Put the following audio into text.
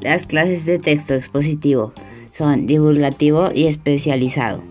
Las clases de texto expositivo son divulgativo y especializado.